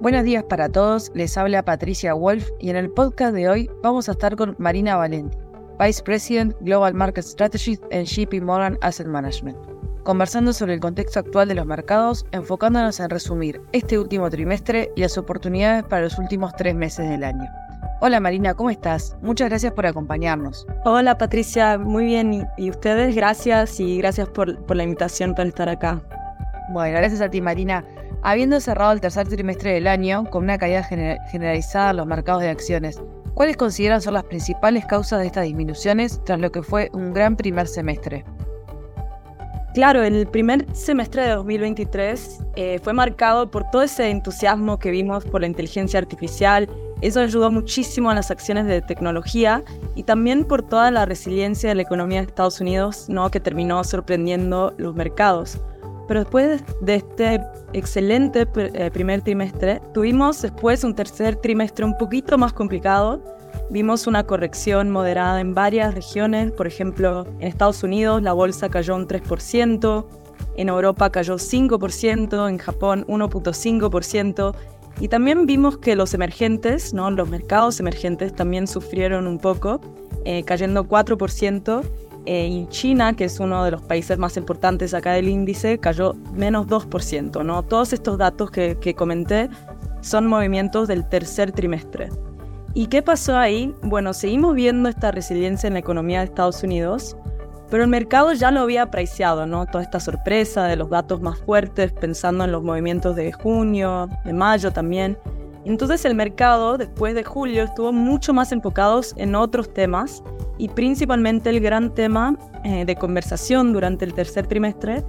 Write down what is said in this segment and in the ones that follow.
Buenos días para todos, les habla Patricia Wolf y en el podcast de hoy vamos a estar con Marina Valenti, Vice President Global Market Strategy en JP Morgan Asset Management, conversando sobre el contexto actual de los mercados, enfocándonos en resumir este último trimestre y las oportunidades para los últimos tres meses del año. Hola Marina, ¿cómo estás? Muchas gracias por acompañarnos. Hola Patricia, muy bien. ¿Y ustedes? Gracias y gracias por, por la invitación para estar acá. Bueno, gracias a ti Marina. Habiendo cerrado el tercer trimestre del año con una caída generalizada en los mercados de acciones, ¿cuáles consideran son las principales causas de estas disminuciones tras lo que fue un gran primer semestre? Claro, el primer semestre de 2023 eh, fue marcado por todo ese entusiasmo que vimos por la inteligencia artificial eso ayudó muchísimo a las acciones de tecnología y también por toda la resiliencia de la economía de Estados Unidos, ¿no? que terminó sorprendiendo los mercados. Pero después de este excelente eh, primer trimestre, tuvimos después un tercer trimestre un poquito más complicado. Vimos una corrección moderada en varias regiones, por ejemplo, en Estados Unidos la bolsa cayó un 3%, en Europa cayó 5%, en Japón 1.5%, y también vimos que los emergentes, ¿no? los mercados emergentes también sufrieron un poco, eh, cayendo 4%. Eh, y China, que es uno de los países más importantes acá del índice, cayó menos 2%. ¿no? Todos estos datos que, que comenté son movimientos del tercer trimestre. ¿Y qué pasó ahí? Bueno, seguimos viendo esta resiliencia en la economía de Estados Unidos, pero el mercado ya lo había apreciado, ¿no? Toda esta sorpresa de los datos más fuertes, pensando en los movimientos de junio, de mayo también. Entonces el mercado, después de julio, estuvo mucho más enfocado en otros temas y principalmente el gran tema eh, de conversación durante el tercer trimestre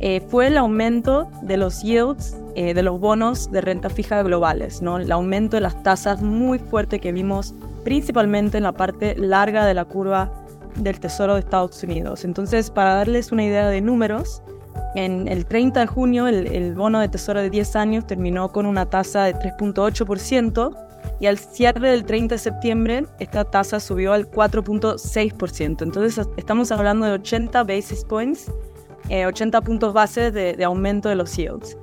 eh, fue el aumento de los yields eh, de los bonos de renta fija globales, ¿no? el aumento de las tasas muy fuerte que vimos principalmente en la parte larga de la curva del Tesoro de Estados Unidos. Entonces, para darles una idea de números, en el 30 de junio el, bono de Tesoro de 10 años terminó con una tasa de 3.8% y al cierre del 30 de septiembre esta tasa subió al 4.6%. Entonces estamos hablando de 80 basis points, 80 eh, puntos base de, aumento de los yields.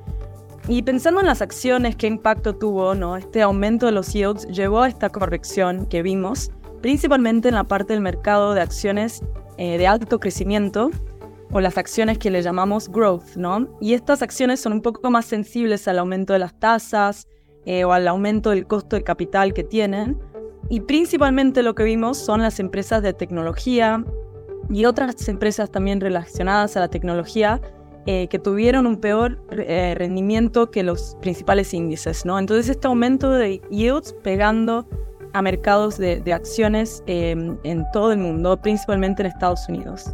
Y pensando en las acciones, qué impacto tuvo ¿no? este aumento de los yields, llevó a esta corrección que vimos principalmente en la parte del mercado de acciones eh, de alto crecimiento o las acciones que le llamamos growth, ¿no? Y estas acciones son un poco más sensibles al aumento de las tasas eh, o al aumento del costo de capital que tienen. Y principalmente lo que vimos son las empresas de tecnología y otras empresas también relacionadas a la tecnología eh, que tuvieron un peor rendimiento que los principales índices, ¿no? Entonces este aumento de yields pegando a mercados de, acciones em, en todo el mundo, principalmente en Estados Unidos.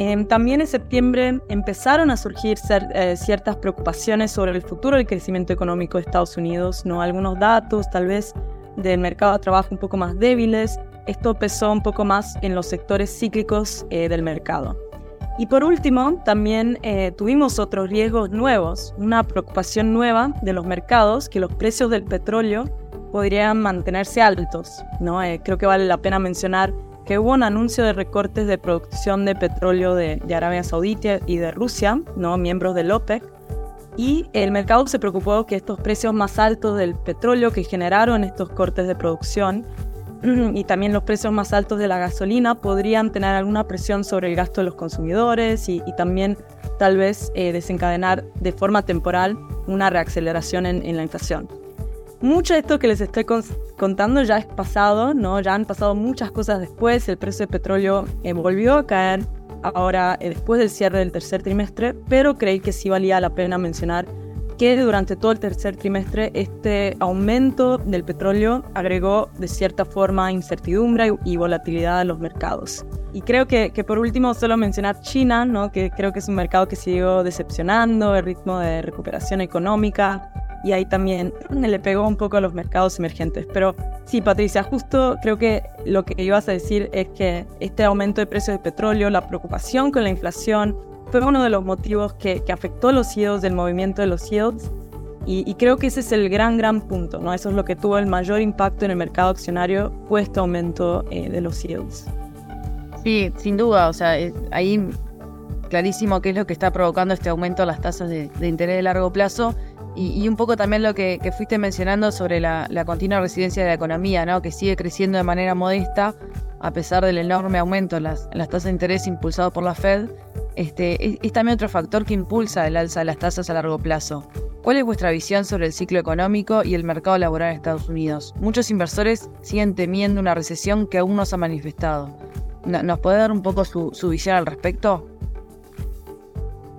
Em, también en septiembre empezaron a surgir eh, ciertas preocupaciones sobre el futuro del crecimiento económico de Estados Unidos, ¿no? algunos datos tal vez del mercado de trabajo un poco más débiles. Esto pesó un poco más en los sectores cíclicos eh, del mercado. Y por último, también eh, tuvimos otros riesgos nuevos, una preocupación nueva de los mercados, que los precios del petróleo podrían mantenerse altos. ¿no? Eh, creo que vale la pena mencionar que hubo un anuncio de recortes de producción de petróleo de, Arabia Saudita y de Rusia, ¿no? miembros del OPEC, y el mercado se preocupó que estos precios más altos del petróleo que generaron estos cortes de producción y también los precios más altos de la gasolina podrían tener alguna presión sobre el gasto de los consumidores y, también tal vez eh, desencadenar de forma temporal una reaceleración en la inflación. Mucho de esto que les estoy contando ya es pasado, ¿no? Ya han pasado muchas cosas después. El precio de petróleo eh, volvió a caer ahora eh, después del cierre del tercer trimestre, pero creí que sí valía la pena mencionar que durante todo el tercer trimestre este aumento del petróleo agregó de cierta forma incertidumbre y volatilidad a los mercados. Y creo que, que, por último solo mencionar China, ¿no? que creo que es un mercado que siguió decepcionando, el ritmo de recuperación económica y ahí también le pegó un poco a los mercados emergentes. Pero sí, Patricia, justo creo que lo que ibas a decir es que este aumento de precios de petróleo, la preocupación con la inflación, fue uno de los motivos que, que afectó los yields, del movimiento de los yields. Y, creo que ese es el gran, gran punto, ¿no? Eso es lo que tuvo el mayor impacto en el mercado accionario, fue este aumento eh, de los yields. Sí, sin duda, o sea, eh, ahí clarísimo qué es lo que está provocando este aumento de las tasas de, interés de largo plazo y, un poco también lo que, fuiste mencionando sobre la, continua residencia de la economía, ¿no? que sigue creciendo de manera modesta a pesar del enorme aumento en las, tasas de interés impulsado por la Fed. Este, es, también otro factor que impulsa el alza de las tasas a largo plazo. ¿Cuál es vuestra visión sobre el ciclo económico y el mercado laboral en Estados Unidos? Muchos inversores siguen temiendo una recesión que aún no se ha manifestado. ¿Nos puede dar un poco su, visión al respecto?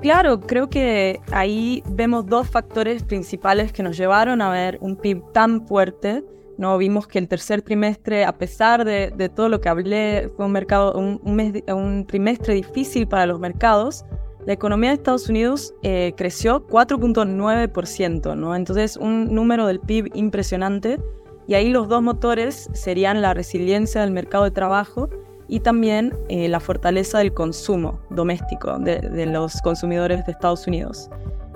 Claro, creo que ahí vemos dos factores principales que nos llevaron a ver un PIB tan fuerte. No vimos que el tercer trimestre, a pesar de, todo lo que hablé, fue un mercado, un, trimestre difícil para los mercados la economía de Estados Unidos eh, creció 4.9%, ¿no? Entonces, un número del PIB impresionante. Y ahí los dos motores serían la resiliencia del mercado de trabajo y también eh, la fortaleza del consumo doméstico de, los consumidores de Estados Unidos.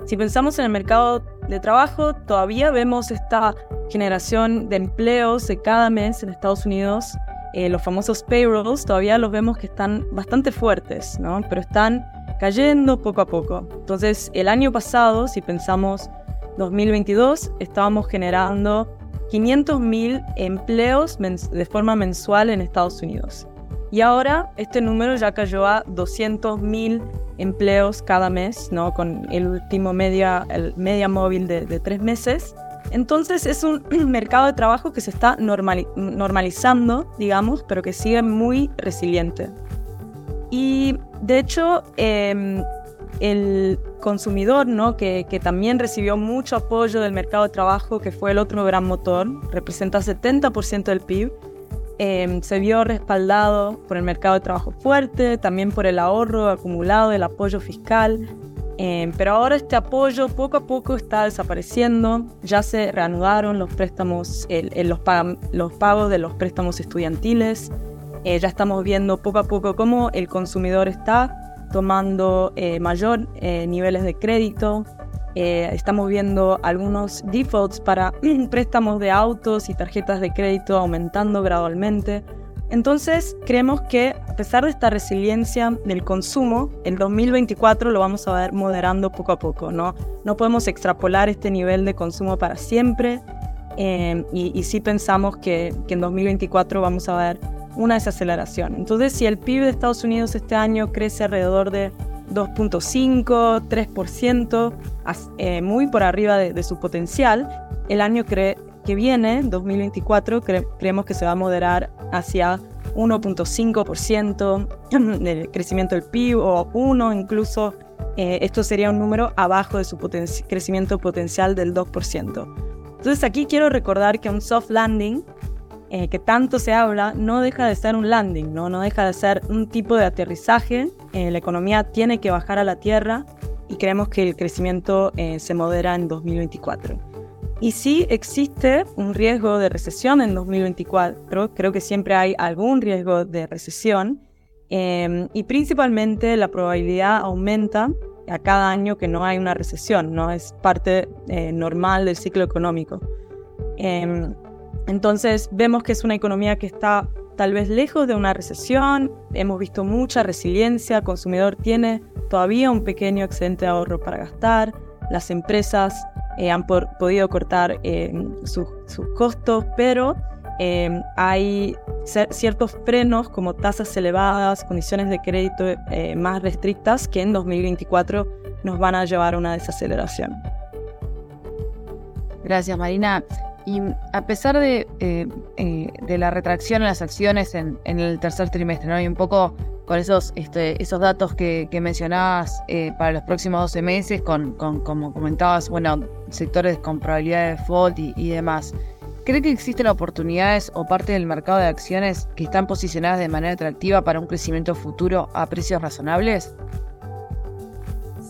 Si pensamos en el mercado de trabajo, todavía vemos esta generación de empleos de cada mes en Estados Unidos. Eh, los famosos payrolls todavía los vemos que están bastante fuertes, ¿no? pero están cayendo poco a poco. Entonces, el año pasado, si pensamos 2022, estábamos generando 500.000 empleos de forma mensual en Estados Unidos. Y ahora este número ya cayó a 200.000 empleos cada mes, ¿no? con el último media, el media móvil de, de tres meses. Entonces es un mercado de trabajo que se está normalizando, digamos, pero que sigue muy resiliente. Y de hecho, em, el consumidor, ¿no? Que, también recibió mucho apoyo del mercado de trabajo, que fue el otro gran motor, representa 70% del PIB, em, se vio respaldado por el mercado de trabajo fuerte, también por el ahorro acumulado, el apoyo fiscal. Em, pero ahora este apoyo poco a poco está desapareciendo, ya se reanudaron los préstamos, los, pagos de los préstamos estudiantiles, eh, ya estamos viendo poco a poco cómo el consumidor está tomando eh, mayor eh, niveles de crédito. Estamos viendo algunos defaults para préstamos de autos y tarjetas de crédito aumentando gradualmente. Entonces, creemos que a pesar de esta resiliencia del consumo, el 2024 lo vamos a ver moderando poco a poco. No, no podemos extrapolar este nivel de consumo para siempre. y, y sí pensamos que, que en 2024 vamos a ver una desaceleración. Entonces, si el PIB de Estados Unidos este año crece alrededor de 2.5, 3%, eh, muy por arriba de, su potencial, el año que viene, 2024, creemos que se va a moderar hacia 1.5% del crecimiento del PIB o 1 incluso. Eh, esto sería un número abajo de su crecimiento potencial del 2%. Entonces aquí quiero recordar que un soft landing eh, que tanto se habla no deja de ser un landing, no, no deja de ser un tipo de aterrizaje. Eh, la economía tiene que bajar a la tierra y creemos que el crecimiento eh, se modera en 2024. Y sí existe un riesgo de recesión en 2024, creo que siempre hay algún riesgo de recesión y principalmente la probabilidad aumenta a cada año que no hay una recesión, no es parte normal del ciclo económico. Em, entonces vemos que es una economía que está tal vez lejos de una recesión, hemos visto mucha resiliencia, el consumidor tiene todavía un pequeño excedente de ahorro para gastar, las empresas eh, han podido cortar eh, sus costos, pero eh, hay ciertos frenos como tasas elevadas, condiciones de crédito más restrictas que en 2024 nos van a llevar a una desaceleración. Gracias, Marina. Y a pesar de, eh, eh, de la retracción en las acciones en, el tercer trimestre, ¿no? Y un poco con esos, este, esos datos que, mencionabas eh, para los próximos 12 meses, con, como comentabas, bueno, sectores con probabilidad de default y, y demás. ¿Cree que existen oportunidades o parte del mercado de acciones que están posicionadas de manera atractiva para un crecimiento futuro a precios razonables?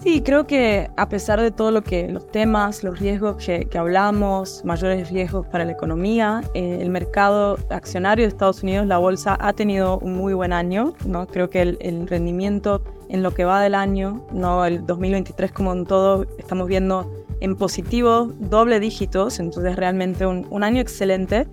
Sí, creo que a pesar de todo lo que los temas, los riesgos que, hablamos, mayores riesgos para la economía, eh, el mercado accionario de Estados Unidos, la bolsa, ha tenido un muy buen año. ¿no? Creo que el, rendimiento en lo que va del año, no el 2023 como en todo, estamos viendo en positivo doble dígitos, entonces realmente un, un año excelente.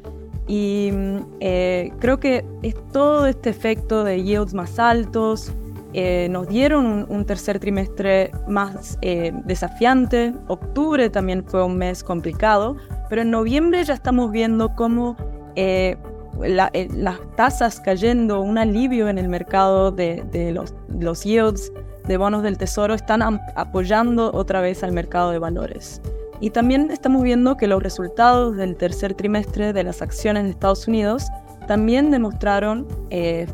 Y eh, creo que es todo este efecto de yields más altos, eh, nos dieron un, tercer trimestre más eh, desafiante. Octubre también fue un mes complicado, pero en noviembre ya estamos viendo cómo eh, las tasas cayendo, un alivio en el mercado de, los, los, yields de bonos del tesoro están apoyando otra vez al mercado de valores. Y también estamos viendo que los resultados del tercer trimestre de las acciones de Estados Unidos también demostraron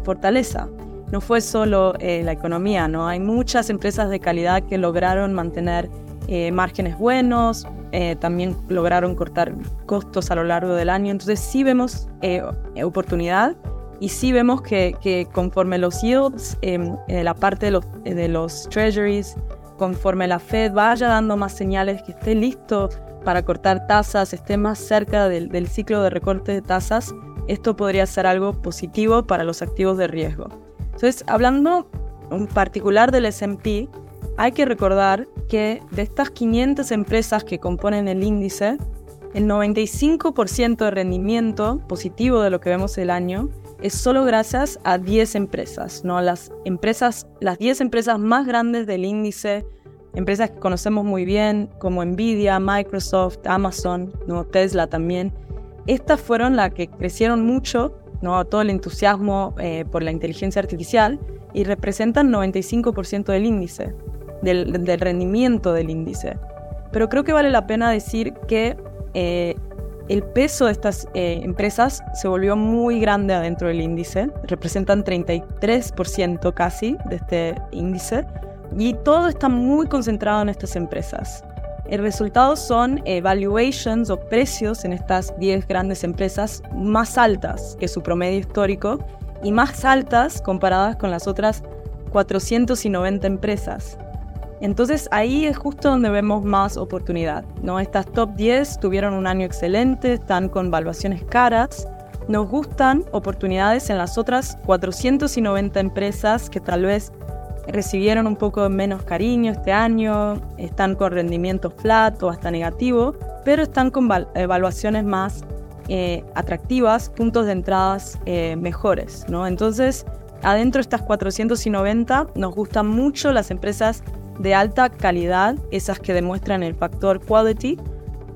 fortaleza no fue solo eh, la economía, ¿no? Hay muchas empresas de calidad que lograron mantener eh, márgenes buenos, eh, también lograron cortar costos a lo largo del año. Entonces sí vemos oportunidad y sí vemos que, conforme los yields, em, la parte de los, treasuries, conforme la Fed vaya dando más señales que esté listo para cortar tasas, esté más cerca del ciclo de recorte de tasas, esto podría ser algo positivo para los activos de riesgo. Entonces, hablando en particular del SP, hay que recordar que de estas 500 empresas que componen el índice, el 95% de rendimiento positivo de lo que vemos el año es solo gracias a 10 empresas, ¿no? Las empresas, las 10 empresas más grandes del índice, empresas que conocemos muy bien, como Nvidia, Microsoft, Amazon, ¿no? Tesla también. Estas fueron las que crecieron mucho ¿no? todo el entusiasmo eh, por la inteligencia artificial y representan 95% del índice, del, rendimiento del índice. Pero creo que vale la pena decir que eh, el peso de estas eh, empresas se volvió muy grande adentro del índice, representan 33% casi de este índice, y todo está muy concentrado en estas empresas. El resultado son evaluations o precios en estas 10 grandes empresas más altas que su promedio histórico y más altas comparadas con las otras 490 empresas. Entonces ahí es justo donde vemos más oportunidad. ¿no? Estas top 10 tuvieron un año excelente, están con valuaciones caras. Nos gustan oportunidades en las otras 490 empresas que tal vez recibieron un poco menos cariño este año, están con rendimiento flat o hasta negativo, pero están con evaluaciones más eh, atractivas, puntos de entradas eh, mejores, ¿no? Entonces, adentro de estas 490 nos gustan mucho las empresas de alta calidad, esas que demuestran el factor quality,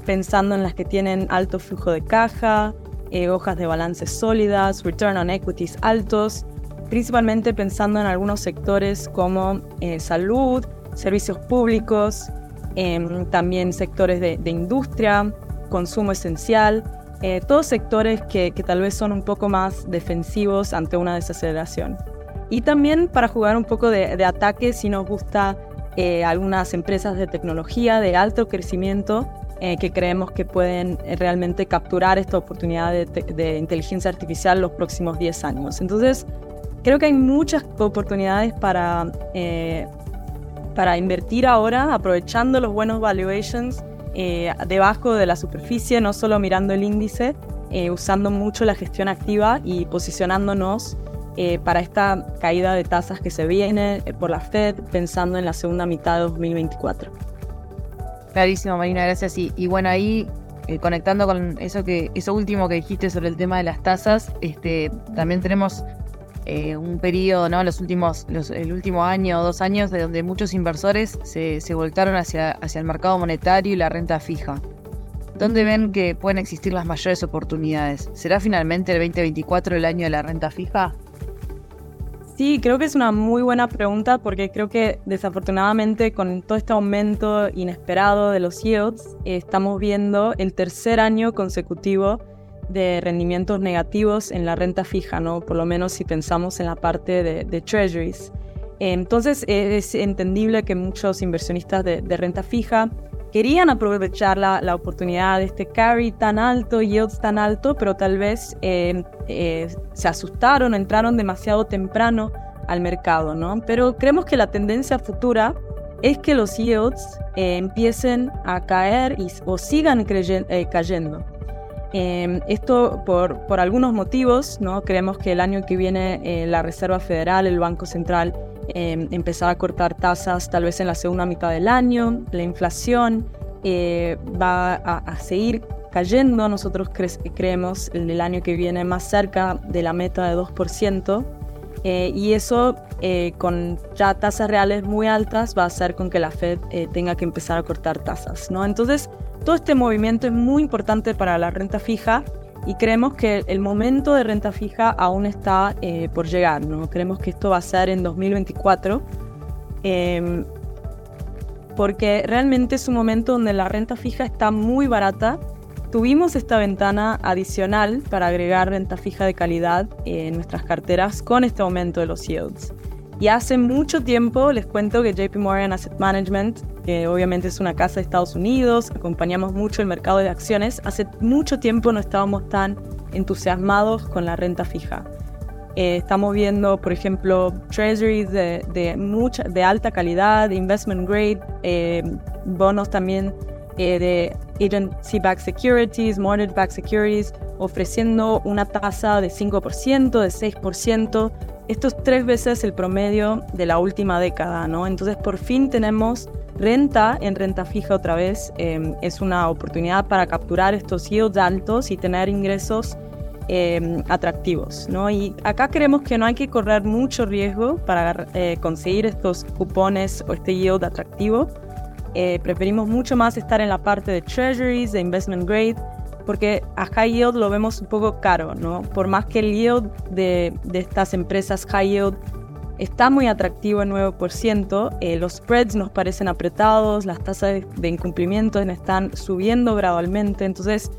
pensando en las que tienen alto flujo de caja, eh, hojas de balance sólidas, return on equities altos, principalmente pensando en algunos sectores como eh, salud, servicios públicos, em, también sectores de, industria, consumo esencial, eh, todos sectores que, tal vez son un poco más defensivos ante una desaceleración. Y también para jugar un poco de, ataque si nos gusta eh, algunas empresas de tecnología de alto crecimiento que creemos que pueden realmente capturar esta oportunidad de, de, inteligencia artificial los próximos 10 años. Entonces, Creo que hay muchas oportunidades para, eh, para invertir ahora, aprovechando los buenos valuations eh, debajo de la superficie, no solo mirando el índice, eh, usando mucho la gestión activa y posicionándonos para esta caída de tasas que se viene por la Fed, pensando en la segunda mitad de 2024. Clarísimo, Marina, gracias. Y, y bueno, ahí conectando con eso que eso último que dijiste sobre el tema de las tasas, este, también tenemos eh, un periodo, ¿no? Los últimos, el último año o dos años, de donde muchos inversores se, se volcaron hacia, hacia el mercado monetario y la renta fija. ¿Dónde ven que pueden existir las mayores oportunidades? ¿Será finalmente el 2024 el año de la renta fija? Sí, creo que es una muy buena pregunta porque creo que desafortunadamente con todo este aumento inesperado de los yields estamos viendo el tercer año consecutivo de rendimientos negativos en la renta fija, ¿no? Por lo menos si pensamos en la parte de, treasuries. Entonces es entendible que muchos inversionistas de, renta fija querían aprovechar la, la, oportunidad de este carry tan alto, yields tan alto, pero tal vez eh, eh, se asustaron, entraron demasiado temprano al mercado, ¿no? Pero creemos que la tendencia futura es que los yields eh, empiecen a caer y, o sigan cayendo. Em, esto por, por, algunos motivos, ¿no? Creemos que el año que viene eh, la Reserva Federal, el Banco Central, eh, empezará a cortar tasas tal vez en la segunda mitad del año. La inflación eh, va a, seguir cayendo. Nosotros creemos el, el año que viene más cerca de la meta de 2%. Eh, y eso, eh, con ya tasas reales muy altas, va a hacer con que la Fed eh, tenga que empezar a cortar tasas. ¿no? Entonces, todo este movimiento es muy importante para la renta fija y creemos que el momento de renta fija aún está por llegar. ¿no? Creemos que esto va a ser en 2024 em, porque realmente es un momento donde la renta fija está muy barata Tuvimos esta ventana adicional para agregar renta fija de calidad en nuestras carteras con este aumento de los yields. Y hace mucho tiempo les cuento que JP Morgan Asset Management, que obviamente es una casa de Estados Unidos, acompañamos mucho el mercado de acciones, hace mucho tiempo no estábamos tan entusiasmados con la renta fija. Eh, estamos viendo, por ejemplo, treasuries de, mucha, de alta calidad, investment grade, eh, bonos también eh, de agency-backed securities, mortgage-backed securities, ofreciendo una tasa de 5%, de 6%. Esto es tres veces el promedio de la última década, ¿no? Entonces, por fin tenemos renta en renta fija otra vez. Em, es una oportunidad para capturar estos yields altos y tener ingresos em, atractivos, ¿no? Y acá creemos que no hay que correr mucho riesgo para eh, conseguir estos cupones o este yield atractivo eh, preferimos mucho más estar en la parte de treasuries, de investment grade, porque a high yield lo vemos un poco caro, ¿no? Por más que el yield de, estas empresas high yield está muy atractivo en 9%, eh, los spreads nos parecen apretados, las tasas de, incumplimiento están subiendo gradualmente, entonces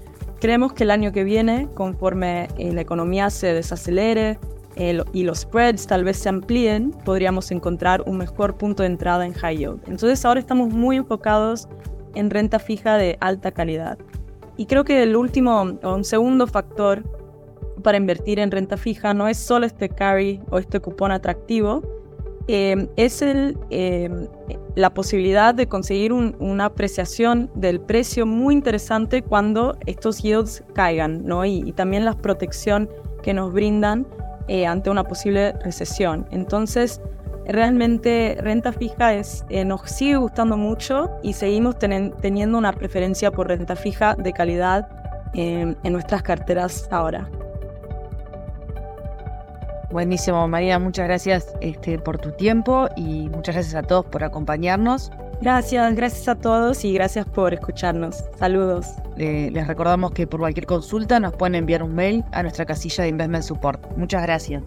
creemos que el año que viene, conforme eh, la economía se desacelere, y los spreads tal vez se amplíen, podríamos encontrar un mejor punto de entrada en high yield. Entonces ahora estamos muy enfocados en renta fija de alta calidad. Y creo que el último o un segundo factor para invertir en renta fija no es solo este carry o este cupón atractivo, eh, es el, eh, la posibilidad de conseguir una apreciación del precio muy interesante cuando estos yields caigan, ¿no? y, y también la protección que nos brindan eh, ante una posible recesión. Entonces, realmente renta fija es, eh, nos sigue gustando mucho y seguimos teniendo una preferencia por renta fija de calidad en nuestras carteras ahora. Buenísimo, María, muchas gracias este, por tu tiempo y muchas gracias a todos por acompañarnos. Gracias, gracias a todos y gracias por escucharnos. Saludos. les recordamos que por cualquier consulta nos pueden enviar un mail a nuestra casilla de Investment Support. Muchas gracias.